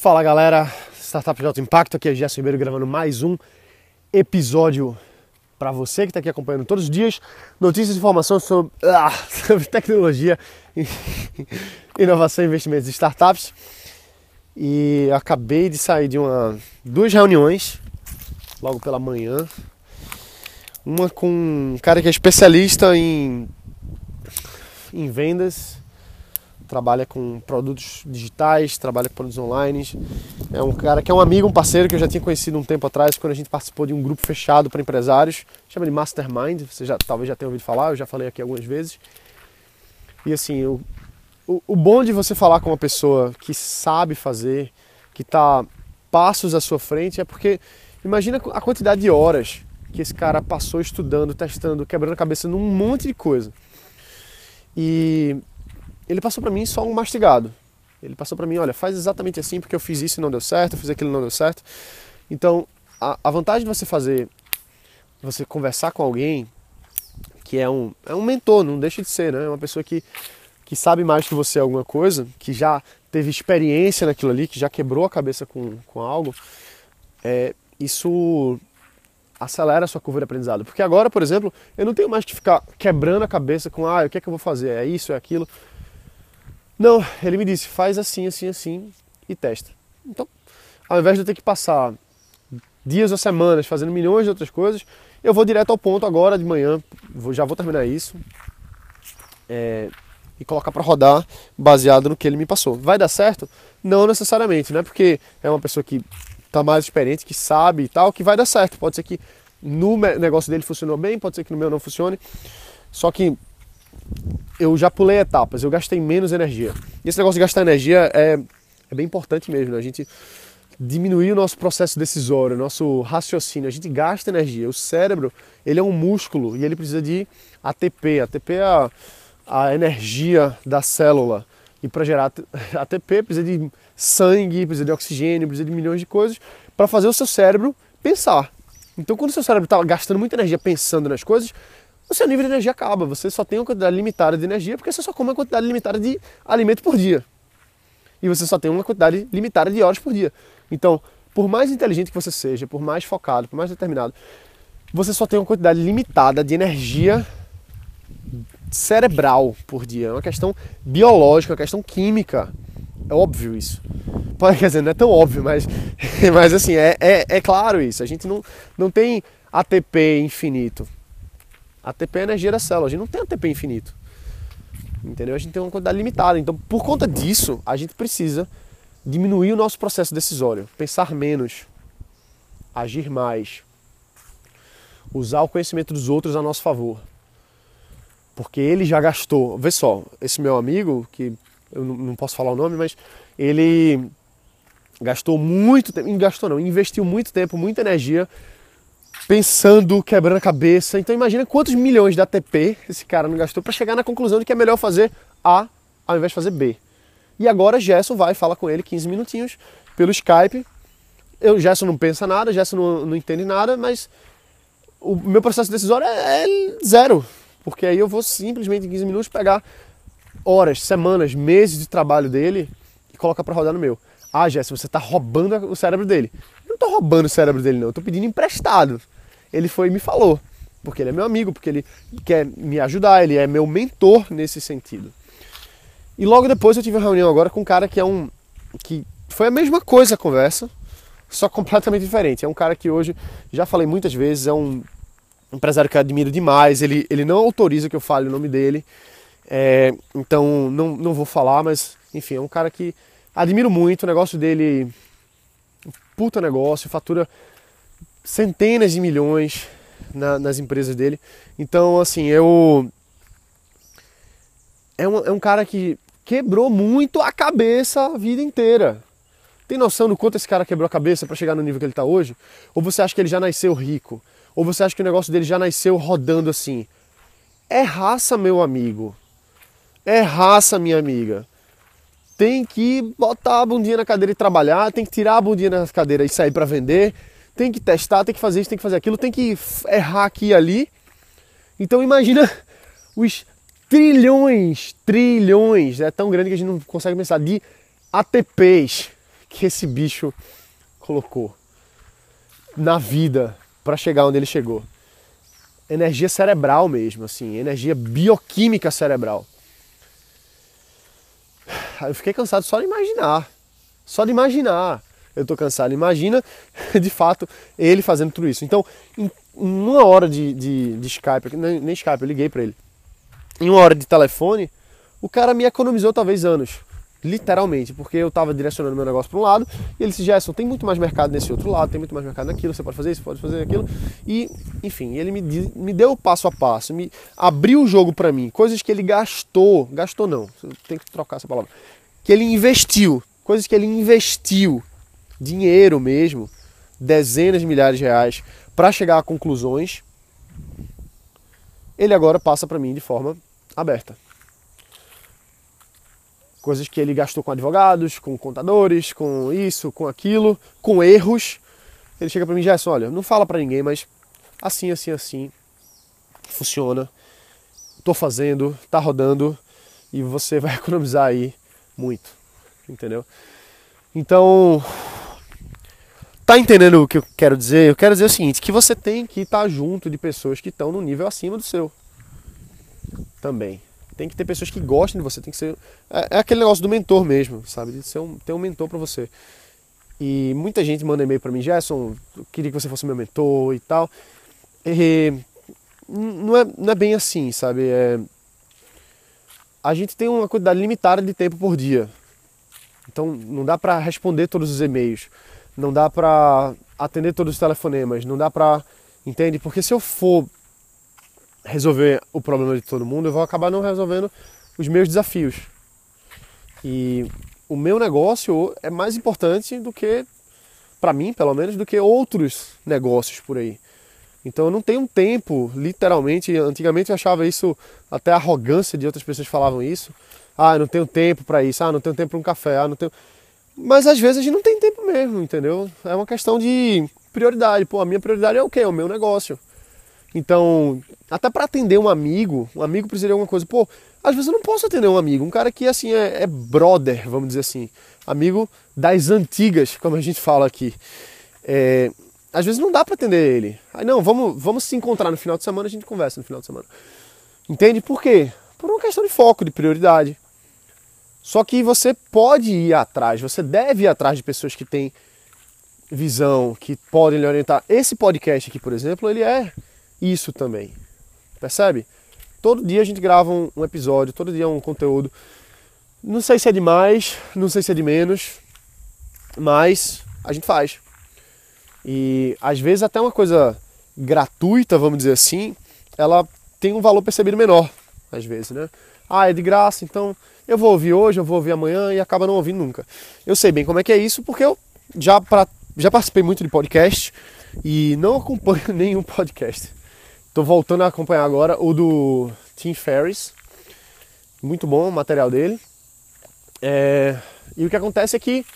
Fala galera, Startup de Alto Impacto, aqui é Gerson Ribeiro gravando mais um episódio para você que está aqui acompanhando todos os dias notícias e informações sobre, ah, sobre tecnologia, inovação, investimentos e startups. E acabei de sair de uma, duas reuniões logo pela manhã. Uma com um cara que é especialista em, em vendas trabalha com produtos digitais, trabalha com produtos online. É um cara que é um amigo, um parceiro que eu já tinha conhecido um tempo atrás, quando a gente participou de um grupo fechado para empresários, chama de Mastermind, você já talvez já tenha ouvido falar, eu já falei aqui algumas vezes. E assim, o, o, bom de você falar com uma pessoa que sabe fazer, que está passos à sua frente, é porque imagina a quantidade de horas que esse cara passou estudando, testando, quebrando a cabeça num monte de coisa. E ele passou para mim só um mastigado. Ele passou para mim, olha, faz exatamente assim porque eu fiz isso e não deu certo, eu fiz aquilo e não deu certo. Então, a, a vantagem de você fazer, você conversar com alguém que é um, é um mentor, não deixa de ser, né? É uma pessoa que, que sabe mais que você alguma coisa, que já teve experiência naquilo ali, que já quebrou a cabeça com, com algo, é, isso acelera a sua curva de aprendizado. Porque agora, por exemplo, eu não tenho mais que ficar quebrando a cabeça com, ah, o que é que eu vou fazer? É isso, é aquilo. Não, ele me disse, faz assim, assim, assim e testa. Então, ao invés de eu ter que passar dias ou semanas fazendo milhões de outras coisas, eu vou direto ao ponto agora de manhã, já vou terminar isso é, e colocar para rodar baseado no que ele me passou. Vai dar certo? Não necessariamente, não é porque é uma pessoa que está mais experiente, que sabe e tal, que vai dar certo. Pode ser que no negócio dele funcionou bem, pode ser que no meu não funcione. Só que eu já pulei etapas, eu gastei menos energia. E esse negócio de gastar energia é, é bem importante mesmo, né? a gente diminuir o nosso processo decisório, nosso raciocínio, a gente gasta energia. O cérebro, ele é um músculo e ele precisa de ATP. ATP é a, a energia da célula. E para gerar ATP precisa de sangue, precisa de oxigênio, precisa de milhões de coisas para fazer o seu cérebro pensar. Então, quando o seu cérebro está gastando muita energia pensando nas coisas, o seu nível de energia acaba. Você só tem uma quantidade limitada de energia porque você só come uma quantidade limitada de alimento por dia. E você só tem uma quantidade limitada de horas por dia. Então, por mais inteligente que você seja, por mais focado, por mais determinado, você só tem uma quantidade limitada de energia cerebral por dia. É uma questão biológica, uma questão química. É óbvio isso. Quer dizer, não é tão óbvio, mas, mas assim, é, é, é claro isso. A gente não, não tem ATP infinito. ATP é energia da célula, a gente não tem ATP infinito. Entendeu? A gente tem uma quantidade limitada. Então, por conta disso, a gente precisa diminuir o nosso processo decisório, pensar menos, agir mais, usar o conhecimento dos outros a nosso favor. Porque ele já gastou. Vê só, esse meu amigo, que eu não posso falar o nome, mas ele gastou muito tempo, gastou não, investiu muito tempo, muita energia pensando, quebrando a cabeça. Então imagina quantos milhões de ATP esse cara não gastou para chegar na conclusão de que é melhor fazer A ao invés de fazer B. E agora Gerson vai, fala com ele 15 minutinhos pelo Skype. Eu, Gerson não pensa nada, Gerson não, não entende nada, mas o meu processo decisório é, é zero. Porque aí eu vou simplesmente em 15 minutos pegar horas, semanas, meses de trabalho dele e colocar para rodar no meu. Ah, Gerson, você está roubando o cérebro dele. Não estou roubando o cérebro dele, não. Eu estou pedindo emprestado ele foi e me falou, porque ele é meu amigo, porque ele quer me ajudar, ele é meu mentor nesse sentido. E logo depois eu tive uma reunião agora com um cara que é um que foi a mesma coisa a conversa, só completamente diferente. É um cara que hoje já falei muitas vezes, é um empresário que eu admiro demais. Ele, ele não autoriza que eu fale o nome dele, é, então não, não vou falar, mas enfim, é um cara que admiro muito. O negócio dele, puta negócio, fatura centenas de milhões na, nas empresas dele. Então, assim, eu. É um, é um cara que quebrou muito a cabeça a vida inteira. Tem noção do quanto esse cara quebrou a cabeça para chegar no nível que ele está hoje? Ou você acha que ele já nasceu rico? Ou você acha que o negócio dele já nasceu rodando assim? É raça, meu amigo. É raça, minha amiga. Tem que botar a bundinha na cadeira e trabalhar, tem que tirar a bundinha na cadeira e sair para vender, tem que testar, tem que fazer isso, tem que fazer aquilo, tem que errar aqui e ali. Então imagina os trilhões, trilhões, é tão grande que a gente não consegue pensar, de ATPs que esse bicho colocou na vida para chegar onde ele chegou. Energia cerebral mesmo, assim, energia bioquímica cerebral. Eu fiquei cansado só de imaginar. Só de imaginar. Eu tô cansado. Imagina, de fato, ele fazendo tudo isso. Então, em uma hora de, de, de Skype, nem, nem Skype, eu liguei para ele. Em uma hora de telefone, o cara me economizou talvez anos. Literalmente, porque eu estava direcionando meu negócio para um lado e ele disse: Gerson, tem muito mais mercado nesse outro lado, tem muito mais mercado naquilo, você pode fazer isso, pode fazer aquilo. E, enfim, ele me, me deu passo a passo, me abriu o jogo para mim, coisas que ele gastou, gastou não, tem que trocar essa palavra, que ele investiu, coisas que ele investiu, dinheiro mesmo, dezenas de milhares de reais, para chegar a conclusões. Ele agora passa para mim de forma aberta coisas que ele gastou com advogados, com contadores, com isso, com aquilo, com erros. Ele chega para mim e diz: olha, não fala para ninguém, mas assim, assim, assim, funciona. Tô fazendo, tá rodando e você vai economizar aí muito, entendeu? Então, tá entendendo o que eu quero dizer? Eu quero dizer o seguinte, que você tem que estar tá junto de pessoas que estão no nível acima do seu. Também. Tem que ter pessoas que gostem de você, tem que ser. É, é aquele negócio do mentor mesmo, sabe? De ser um, ter um mentor para você. E muita gente manda e-mail para mim, Gerson, eu queria que você fosse meu mentor e tal. E não, é, não é bem assim, sabe? É, a gente tem uma quantidade limitada de tempo por dia. Então não dá para responder todos os e-mails, não dá para atender todos os telefonemas, não dá para, entende? Porque se eu for resolver o problema de todo mundo, eu vou acabar não resolvendo os meus desafios. E o meu negócio é mais importante do que, para mim pelo menos, do que outros negócios por aí. Então eu não tenho tempo, literalmente. Antigamente eu achava isso até arrogância de outras pessoas falavam isso. Ah, não tenho tempo para isso. Ah, não tenho tempo para um café. Ah, não tenho. Mas às vezes a gente não tem tempo mesmo, entendeu? É uma questão de prioridade. Pô, a minha prioridade é o quê? É o meu negócio. Então, até para atender um amigo, um amigo precisa de alguma coisa. Pô, às vezes eu não posso atender um amigo, um cara que assim é, é brother, vamos dizer assim, amigo das antigas, como a gente fala aqui. É, às vezes não dá para atender ele. Aí não, vamos, vamos se encontrar no final de semana, a gente conversa no final de semana. Entende por quê? Por uma questão de foco, de prioridade. Só que você pode ir atrás, você deve ir atrás de pessoas que têm visão, que podem lhe orientar. Esse podcast aqui, por exemplo, ele é isso também. Percebe? Todo dia a gente grava um, episódio, todo dia um conteúdo. Não sei se é de mais, não sei se é de menos, mas a gente faz. E às vezes até uma coisa gratuita, vamos dizer assim, ela tem um valor percebido menor, às vezes, né? Ah, é de graça, então eu vou ouvir hoje, eu vou ouvir amanhã e acaba não ouvindo nunca. Eu sei bem como é que é isso, porque eu já, pra, já participei muito de podcast e não acompanho nenhum podcast. Tô voltando a acompanhar agora o do Tim Ferriss. Muito bom o material dele. É... E o que acontece é que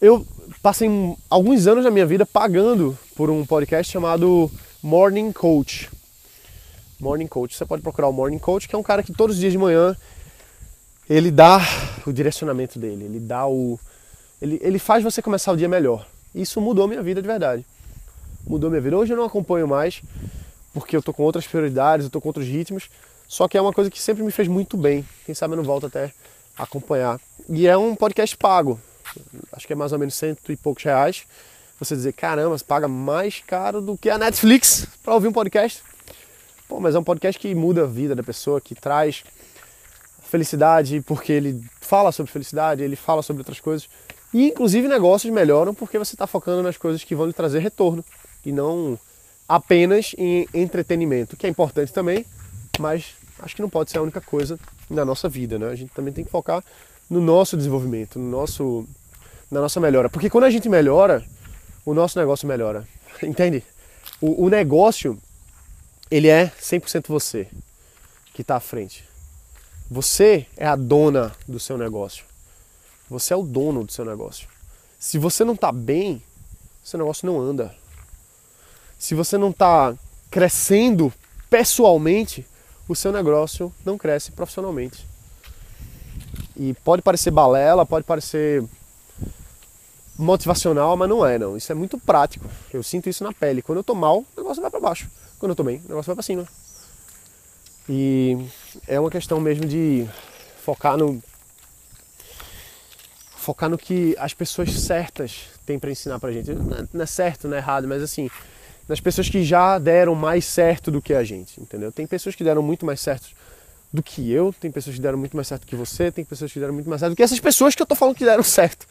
eu passei alguns anos da minha vida pagando por um podcast chamado Morning Coach. Morning Coach. Você pode procurar o Morning Coach, que é um cara que todos os dias de manhã ele dá o direcionamento dele, ele dá o. Ele, ele faz você começar o dia melhor. Isso mudou minha vida de verdade. Mudou minha vida. Hoje eu não acompanho mais, porque eu tô com outras prioridades, eu tô com outros ritmos. Só que é uma coisa que sempre me fez muito bem. Quem sabe eu não volto até acompanhar. E é um podcast pago. Acho que é mais ou menos cento e poucos reais. Você dizer, caramba, você paga mais caro do que a Netflix para ouvir um podcast. Pô, mas é um podcast que muda a vida da pessoa, que traz felicidade, porque ele fala sobre felicidade, ele fala sobre outras coisas. E inclusive negócios melhoram porque você está focando nas coisas que vão lhe trazer retorno e não apenas em entretenimento, que é importante também, mas acho que não pode ser a única coisa na nossa vida, né? A gente também tem que focar no nosso desenvolvimento, no nosso, na nossa melhora. Porque quando a gente melhora, o nosso negócio melhora. Entende? O, o negócio, ele é 100% você que está à frente. Você é a dona do seu negócio. Você é o dono do seu negócio. Se você não está bem, seu negócio não anda se você não está crescendo pessoalmente, o seu negócio não cresce profissionalmente. E pode parecer balela, pode parecer motivacional, mas não é, não. Isso é muito prático. Eu sinto isso na pele. Quando eu tô mal, o negócio vai para baixo. Quando eu tô bem, o negócio vai para cima. E é uma questão mesmo de focar no focar no que as pessoas certas têm para ensinar pra gente. Não é certo, não é errado, mas assim, nas pessoas que já deram mais certo do que a gente, entendeu? Tem pessoas que deram muito mais certo do que eu, tem pessoas que deram muito mais certo que você, tem pessoas que deram muito mais certo do que essas pessoas que eu tô falando que deram certo.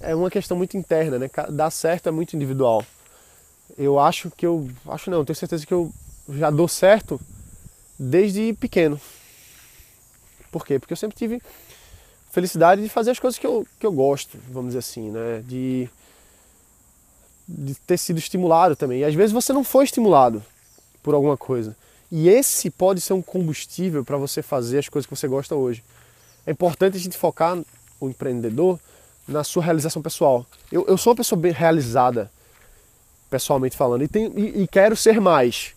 É uma questão muito interna, né? Dar certo é muito individual. Eu acho que eu. Acho não, tenho certeza que eu já dou certo desde pequeno. Por quê? Porque eu sempre tive felicidade de fazer as coisas que eu, que eu gosto, vamos dizer assim, né? De, de ter sido estimulado também. E às vezes você não foi estimulado por alguma coisa. E esse pode ser um combustível para você fazer as coisas que você gosta hoje. É importante a gente focar o empreendedor na sua realização pessoal. Eu, eu sou uma pessoa bem realizada, pessoalmente falando, e, tenho, e, e quero ser mais.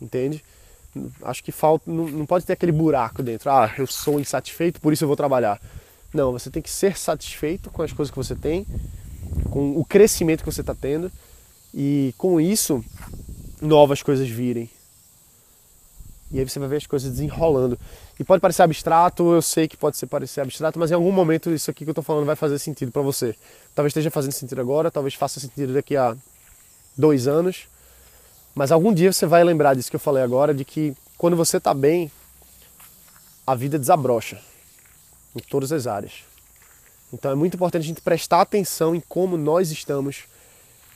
Entende? Acho que falta, não, não pode ter aquele buraco dentro. Ah, eu sou insatisfeito, por isso eu vou trabalhar. Não, você tem que ser satisfeito com as coisas que você tem, com o crescimento que você está tendo e com isso novas coisas virem. E aí você vai ver as coisas desenrolando. E pode parecer abstrato, eu sei que pode ser parecer abstrato, mas em algum momento isso aqui que eu estou falando vai fazer sentido para você. Talvez esteja fazendo sentido agora, talvez faça sentido daqui a dois anos, mas algum dia você vai lembrar disso que eu falei agora, de que quando você está bem, a vida desabrocha em todas as áreas. Então é muito importante a gente prestar atenção em como nós estamos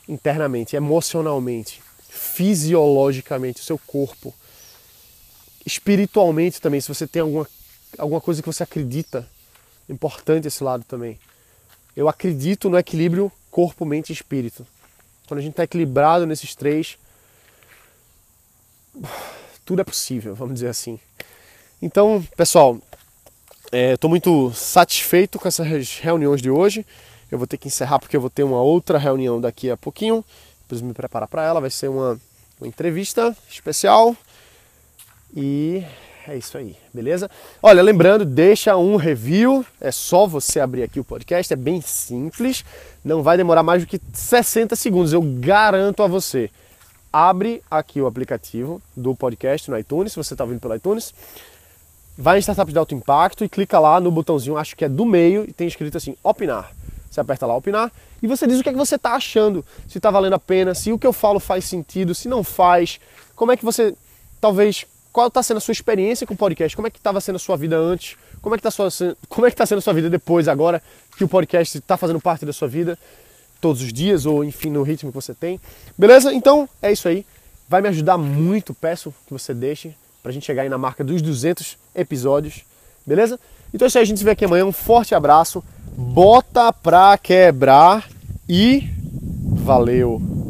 internamente, emocionalmente, fisiologicamente, o seu corpo, espiritualmente também, se você tem alguma, alguma coisa que você acredita, importante esse lado também. Eu acredito no equilíbrio corpo, mente e espírito. Quando a gente está equilibrado nesses três, tudo é possível, vamos dizer assim. Então, pessoal, estou é, muito satisfeito com essas reuniões de hoje. Eu vou ter que encerrar porque eu vou ter uma outra reunião daqui a pouquinho. Depois me preparar para ela. Vai ser uma, uma entrevista especial. E é isso aí, beleza? Olha, lembrando, deixa um review. É só você abrir aqui o podcast. É bem simples. Não vai demorar mais do que 60 segundos. Eu garanto a você abre aqui o aplicativo do podcast no iTunes, se você está vindo pelo iTunes, vai em Startups de Alto Impacto e clica lá no botãozinho, acho que é do meio, e tem escrito assim, opinar. Você aperta lá opinar e você diz o que, é que você está achando, se está valendo a pena, se o que eu falo faz sentido, se não faz, como é que você, talvez, qual está sendo a sua experiência com o podcast, como é que estava sendo a sua vida antes, como é que está é tá sendo a sua vida depois, agora que o podcast está fazendo parte da sua vida todos os dias ou enfim no ritmo que você tem. Beleza? Então é isso aí. Vai me ajudar muito, peço que você deixe pra gente chegar aí na marca dos 200 episódios. Beleza? Então é isso aí, a gente se vê aqui amanhã. Um forte abraço. Bota pra quebrar e valeu!